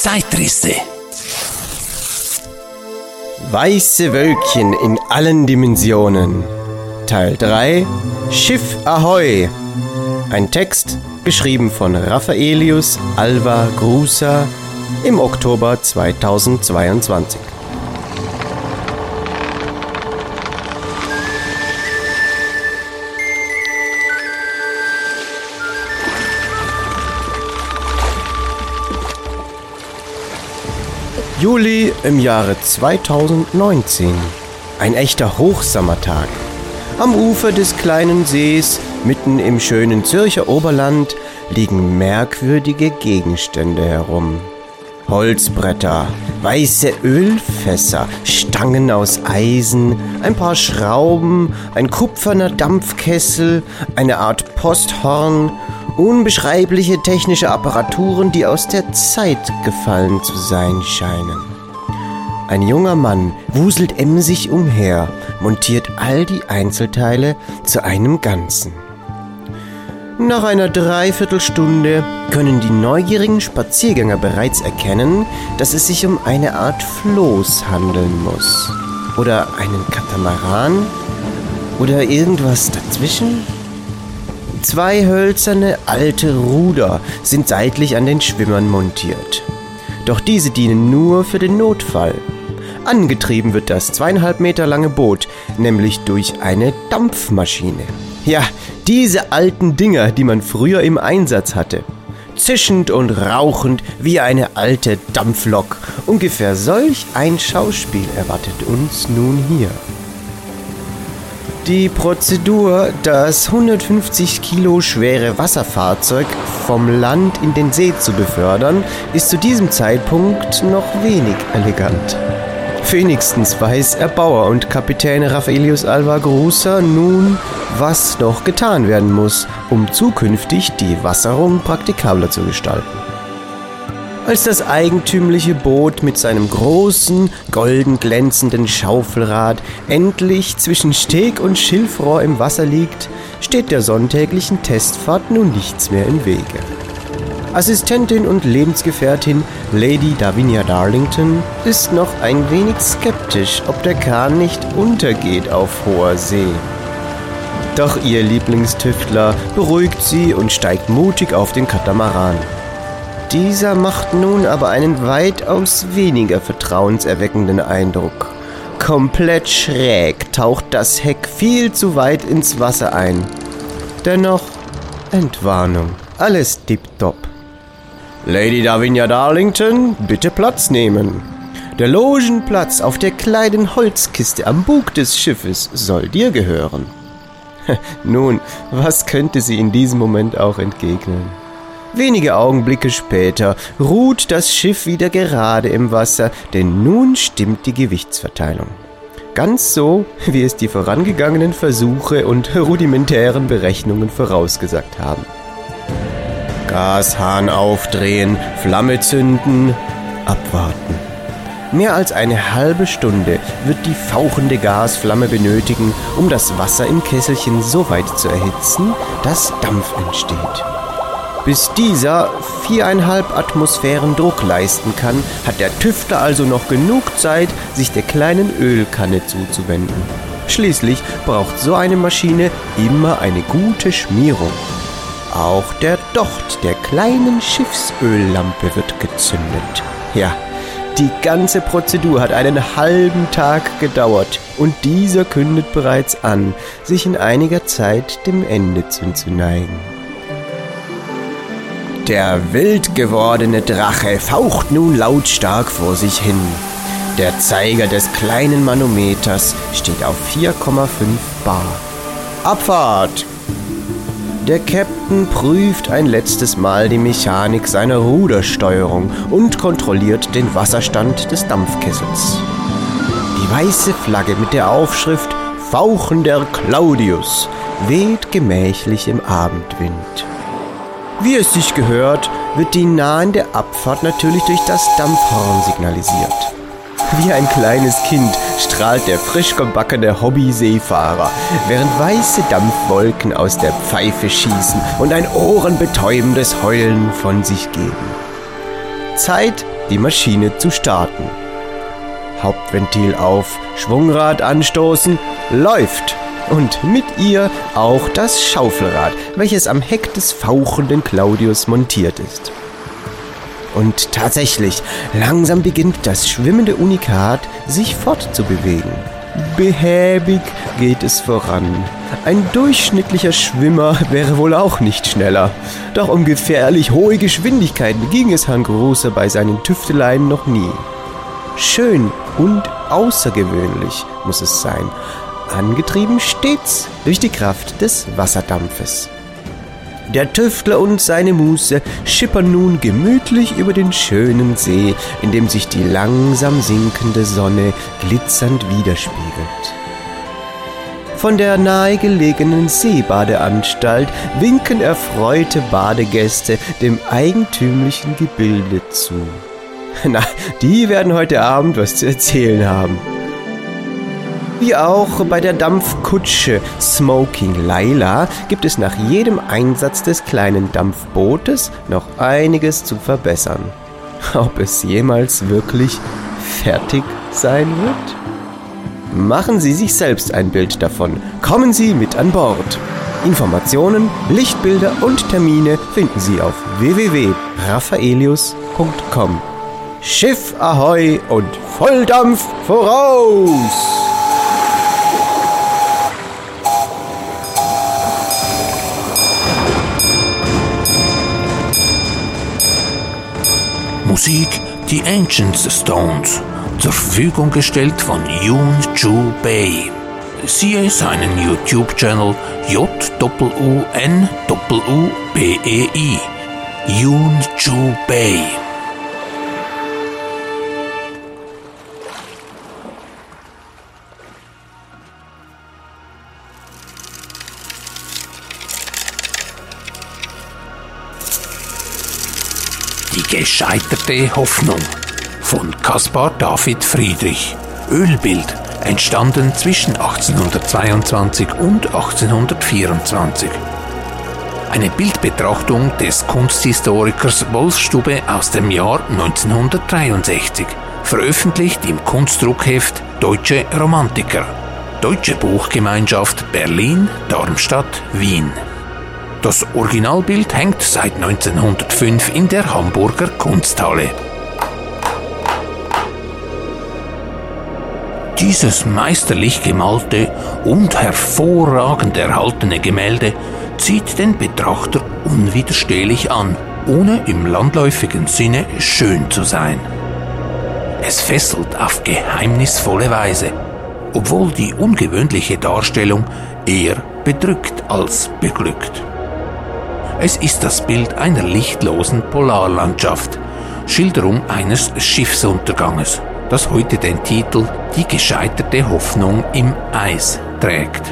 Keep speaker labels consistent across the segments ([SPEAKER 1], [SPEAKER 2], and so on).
[SPEAKER 1] Zeitrisse.
[SPEAKER 2] Weiße Wölkchen in allen Dimensionen. Teil 3 Schiff Ahoi. Ein Text geschrieben von Raffaelius Alva Grusa im Oktober 2022. Juli im Jahre 2019. Ein echter Hochsommertag. Am Ufer des kleinen Sees, mitten im schönen Zürcher Oberland, liegen merkwürdige Gegenstände herum. Holzbretter, weiße Ölfässer, Stangen aus Eisen, ein paar Schrauben, ein kupferner Dampfkessel, eine Art Posthorn, unbeschreibliche technische Apparaturen, die aus der Zeit gefallen zu sein scheinen. Ein junger Mann wuselt emsig umher, montiert all die Einzelteile zu einem Ganzen. Nach einer Dreiviertelstunde können die neugierigen Spaziergänger bereits erkennen, dass es sich um eine Art Floß handeln muss. Oder einen Katamaran? Oder irgendwas dazwischen? Zwei hölzerne alte Ruder sind seitlich an den Schwimmern montiert. Doch diese dienen nur für den Notfall. Angetrieben wird das zweieinhalb Meter lange Boot nämlich durch eine Dampfmaschine. Ja, diese alten Dinger, die man früher im Einsatz hatte. Zischend und rauchend wie eine alte Dampflok. Ungefähr solch ein Schauspiel erwartet uns nun hier. Die Prozedur, das 150 Kilo schwere Wasserfahrzeug vom Land in den See zu befördern, ist zu diesem Zeitpunkt noch wenig elegant. Wenigstens weiß Erbauer und Kapitän Raffaelius Alva Grusa nun, was noch getan werden muss, um zukünftig die Wasserung praktikabler zu gestalten. Als das eigentümliche Boot mit seinem großen, golden glänzenden Schaufelrad endlich zwischen Steg und Schilfrohr im Wasser liegt, steht der sonntäglichen Testfahrt nun nichts mehr im Wege. Assistentin und Lebensgefährtin Lady Davinia Darlington ist noch ein wenig skeptisch, ob der Kahn nicht untergeht auf hoher See. Doch ihr Lieblingstüftler beruhigt sie und steigt mutig auf den Katamaran. Dieser macht nun aber einen weitaus weniger vertrauenserweckenden Eindruck. Komplett schräg taucht das Heck viel zu weit ins Wasser ein. Dennoch Entwarnung. Alles tipptopp. Lady Davinia Darlington, bitte Platz nehmen. Der Logenplatz auf der kleinen Holzkiste am Bug des Schiffes soll dir gehören. Nun, was könnte sie in diesem Moment auch entgegnen? Wenige Augenblicke später ruht das Schiff wieder gerade im Wasser, denn nun stimmt die Gewichtsverteilung. Ganz so, wie es die vorangegangenen Versuche und rudimentären Berechnungen vorausgesagt haben. Gashahn aufdrehen, Flamme zünden, abwarten. Mehr als eine halbe Stunde wird die fauchende Gasflamme benötigen, um das Wasser im Kesselchen so weit zu erhitzen, dass Dampf entsteht. Bis dieser viereinhalb Atmosphären Druck leisten kann, hat der Tüftler also noch genug Zeit, sich der kleinen Ölkanne zuzuwenden. Schließlich braucht so eine Maschine immer eine gute Schmierung. Auch der Docht der kleinen Schiffsöllampe wird gezündet. Ja, die ganze Prozedur hat einen halben Tag gedauert und dieser kündet bereits an, sich in einiger Zeit dem Ende zuzuneigen. Der wild gewordene Drache faucht nun lautstark vor sich hin. Der Zeiger des kleinen Manometers steht auf 4,5 Bar. Abfahrt! Der Captain prüft ein letztes Mal die Mechanik seiner Rudersteuerung und kontrolliert den Wasserstand des Dampfkessels. Die weiße Flagge mit der Aufschrift Fauchender Claudius weht gemächlich im Abendwind. Wie es sich gehört, wird die nahende Abfahrt natürlich durch das Dampfhorn signalisiert. Wie ein kleines Kind strahlt der frisch gebackene Hobby-Seefahrer, während weiße Dampfwolken aus der Pfeife schießen und ein ohrenbetäubendes Heulen von sich geben. Zeit die Maschine zu starten. Hauptventil auf, Schwungrad anstoßen, läuft! Und mit ihr auch das Schaufelrad, welches am Heck des fauchenden Claudius montiert ist. Und tatsächlich, langsam beginnt das schwimmende Unikat sich fortzubewegen. Behäbig geht es voran. Ein durchschnittlicher Schwimmer wäre wohl auch nicht schneller. Doch um gefährlich hohe Geschwindigkeiten ging es Herrn Große bei seinen Tüfteleien noch nie. Schön und außergewöhnlich muss es sein, angetrieben stets durch die Kraft des Wasserdampfes. Der Tüftler und seine Muße schippern nun gemütlich über den schönen See, in dem sich die langsam sinkende Sonne glitzernd widerspiegelt. Von der nahegelegenen Seebadeanstalt winken erfreute Badegäste dem eigentümlichen Gebilde zu. Na, die werden heute Abend was zu erzählen haben. Wie auch bei der Dampfkutsche Smoking Laila gibt es nach jedem Einsatz des kleinen Dampfbootes noch einiges zu verbessern. Ob es jemals wirklich fertig sein wird? Machen Sie sich selbst ein Bild davon. Kommen Sie mit an Bord. Informationen, Lichtbilder und Termine finden Sie auf www.raffaelius.com. Schiff Ahoi und Volldampf voraus!
[SPEAKER 1] Musik die Ancient Stones, zur Verfügung gestellt von Yoon Ju Bei. Siehe seinen YouTube-Channel J-U-N-U-B-E-I. Yoon Ju Bei. Gescheiterte Hoffnung von Caspar David Friedrich. Ölbild, entstanden zwischen 1822 und 1824. Eine Bildbetrachtung des Kunsthistorikers Wolfstube aus dem Jahr 1963, veröffentlicht im Kunstdruckheft Deutsche Romantiker, Deutsche Buchgemeinschaft Berlin, Darmstadt, Wien. Das Originalbild hängt seit 1905 in der Hamburger Kunsthalle. Dieses meisterlich gemalte und hervorragend erhaltene Gemälde zieht den Betrachter unwiderstehlich an, ohne im landläufigen Sinne schön zu sein. Es fesselt auf geheimnisvolle Weise, obwohl die ungewöhnliche Darstellung eher bedrückt als beglückt. Es ist das Bild einer lichtlosen Polarlandschaft, Schilderung eines Schiffsunterganges, das heute den Titel Die gescheiterte Hoffnung im Eis trägt.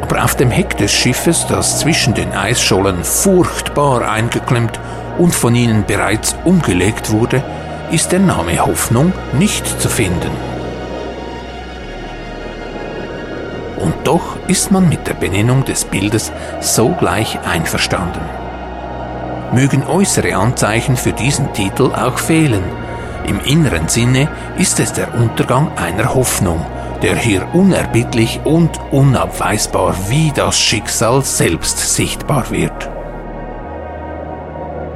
[SPEAKER 1] Aber auf dem Heck des Schiffes, das zwischen den Eisschollen furchtbar eingeklemmt und von ihnen bereits umgelegt wurde, ist der Name Hoffnung nicht zu finden. Und doch ist man mit der Benennung des Bildes sogleich einverstanden mögen äußere Anzeichen für diesen Titel auch fehlen. Im inneren Sinne ist es der Untergang einer Hoffnung, der hier unerbittlich und unabweisbar wie das Schicksal selbst sichtbar wird.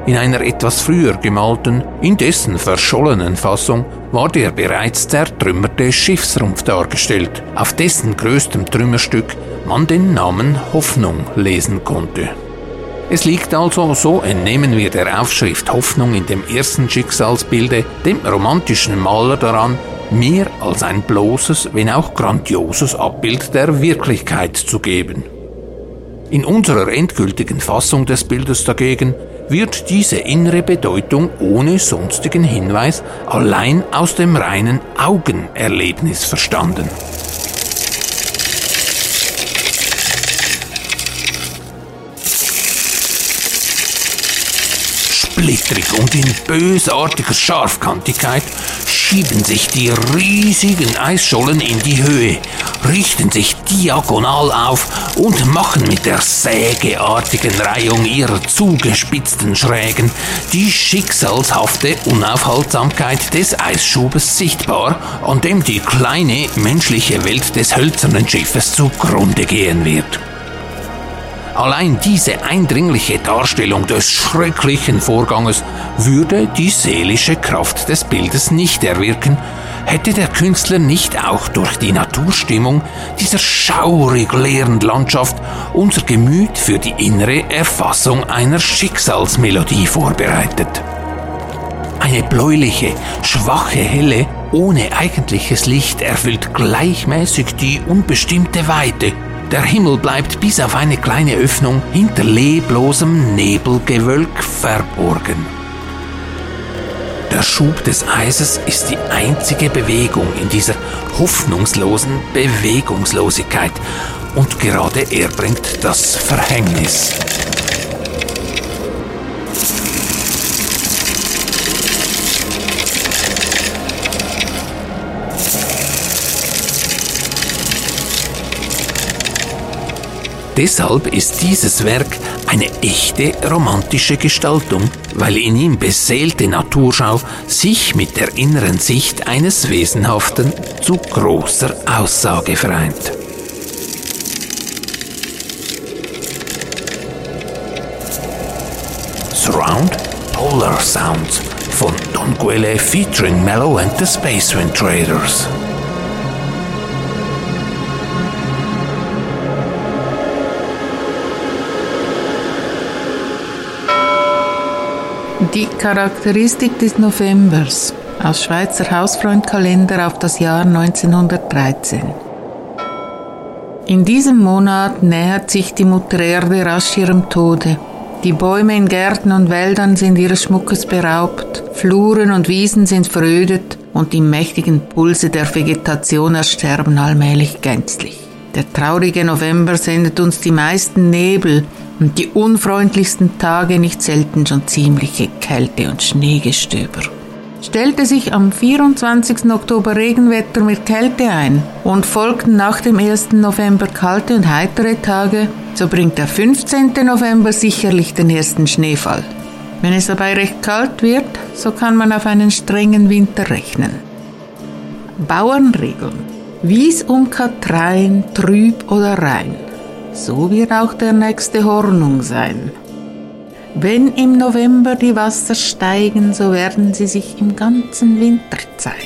[SPEAKER 1] In einer etwas früher gemalten, indessen verschollenen Fassung war der bereits zertrümmerte Schiffsrumpf dargestellt, auf dessen größtem Trümmerstück man den Namen Hoffnung lesen konnte. Es liegt also, so entnehmen wir der Aufschrift Hoffnung in dem ersten Schicksalsbilde, dem romantischen Maler daran, mehr als ein bloßes, wenn auch grandioses Abbild der Wirklichkeit zu geben. In unserer endgültigen Fassung des Bildes dagegen wird diese innere Bedeutung ohne sonstigen Hinweis allein aus dem reinen Augenerlebnis verstanden. Splittrig und in bösartiger Scharfkantigkeit schieben sich die riesigen Eisschollen in die Höhe, richten sich diagonal auf und machen mit der sägeartigen Reihung ihrer zugespitzten Schrägen die schicksalshafte Unaufhaltsamkeit des Eisschubes sichtbar, an dem die kleine menschliche Welt des hölzernen Schiffes zugrunde gehen wird. Allein diese eindringliche Darstellung des schrecklichen Vorganges würde die seelische Kraft des Bildes nicht erwirken, hätte der Künstler nicht auch durch die Naturstimmung dieser schaurig leeren Landschaft unser Gemüt für die innere Erfassung einer Schicksalsmelodie vorbereitet. Eine bläuliche, schwache Helle ohne eigentliches Licht erfüllt gleichmäßig die unbestimmte Weite der Himmel bleibt bis auf eine kleine Öffnung hinter leblosem Nebelgewölk verborgen. Der Schub des Eises ist die einzige Bewegung in dieser hoffnungslosen Bewegungslosigkeit und gerade er bringt das Verhängnis. Deshalb ist dieses Werk eine echte romantische Gestaltung, weil in ihm beseelte Naturschau sich mit der inneren Sicht eines Wesenhaften zu großer Aussage vereint. Surround Polar Sounds von Don Quelle featuring Mellow and the Space Wind Traders.
[SPEAKER 3] Die Charakteristik des Novembers aus Schweizer Hausfreundkalender auf das Jahr 1913. In diesem Monat nähert sich die Mutter Erde rasch ihrem Tode. Die Bäume in Gärten und Wäldern sind ihres Schmuckes beraubt, Fluren und Wiesen sind verödet und die mächtigen Pulse der Vegetation ersterben allmählich gänzlich. Der traurige November sendet uns die meisten Nebel und die unfreundlichsten Tage nicht selten schon ziemliche Kälte und Schneegestöber. Stellte sich am 24. Oktober Regenwetter mit Kälte ein und folgten nach dem 1. November kalte und heitere Tage, so bringt der 15. November sicherlich den ersten Schneefall. Wenn es dabei recht kalt wird, so kann man auf einen strengen Winter rechnen. Bauernregeln. Wie's um Katrein, trüb oder rein so wird auch der nächste Hornung sein. Wenn im November die Wasser steigen, so werden sie sich im ganzen Winter zeigen.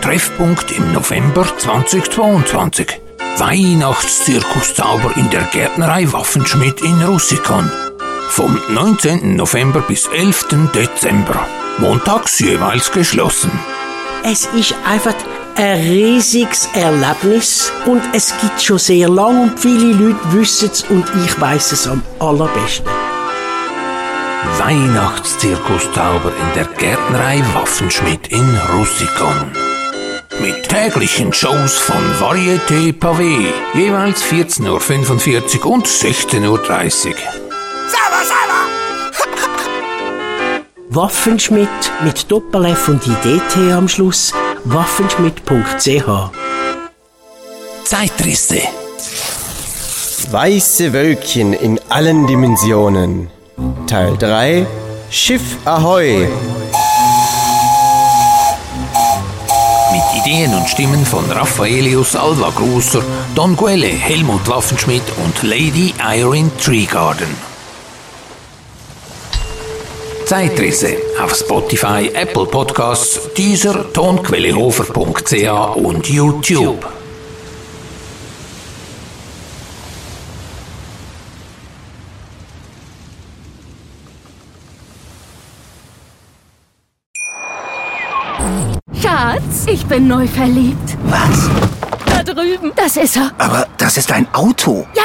[SPEAKER 1] Treffpunkt im November 2022. Weihnachtszirkuszauber in der Gärtnerei Waffenschmidt in Russikon. Vom 19. November bis 11. Dezember montags jeweils geschlossen.
[SPEAKER 4] Es ist einfach ein riesiges Erlebnis und es gibt schon sehr lange und viele Leute wissen es und ich weiß es am allerbesten.
[SPEAKER 1] Weihnachtszirkuszauber in der Gärtnerei Waffenschmidt in Russikon. Mit täglichen Shows von Varieté Pavé, jeweils 14.45 Uhr und 16.30 Uhr.
[SPEAKER 4] Waffenschmidt mit Doppel-F und IDT am Schluss. Waffenschmidt.ch
[SPEAKER 1] Zeitrisse.
[SPEAKER 2] Weiße Wölkchen in allen Dimensionen. Teil 3 Schiff Ahoi.
[SPEAKER 1] Mit Ideen und Stimmen von Raffaelius Alva Grusser, Don Guelle, Helmut Waffenschmidt und Lady Irene Treegarden. Zeitrisse auf Spotify, Apple Podcasts, dieser tonquellehofer.ch und YouTube.
[SPEAKER 5] Schatz, ich bin neu verliebt.
[SPEAKER 6] Was?
[SPEAKER 5] Da drüben. Das ist er.
[SPEAKER 6] Aber das ist ein Auto.
[SPEAKER 5] Ja,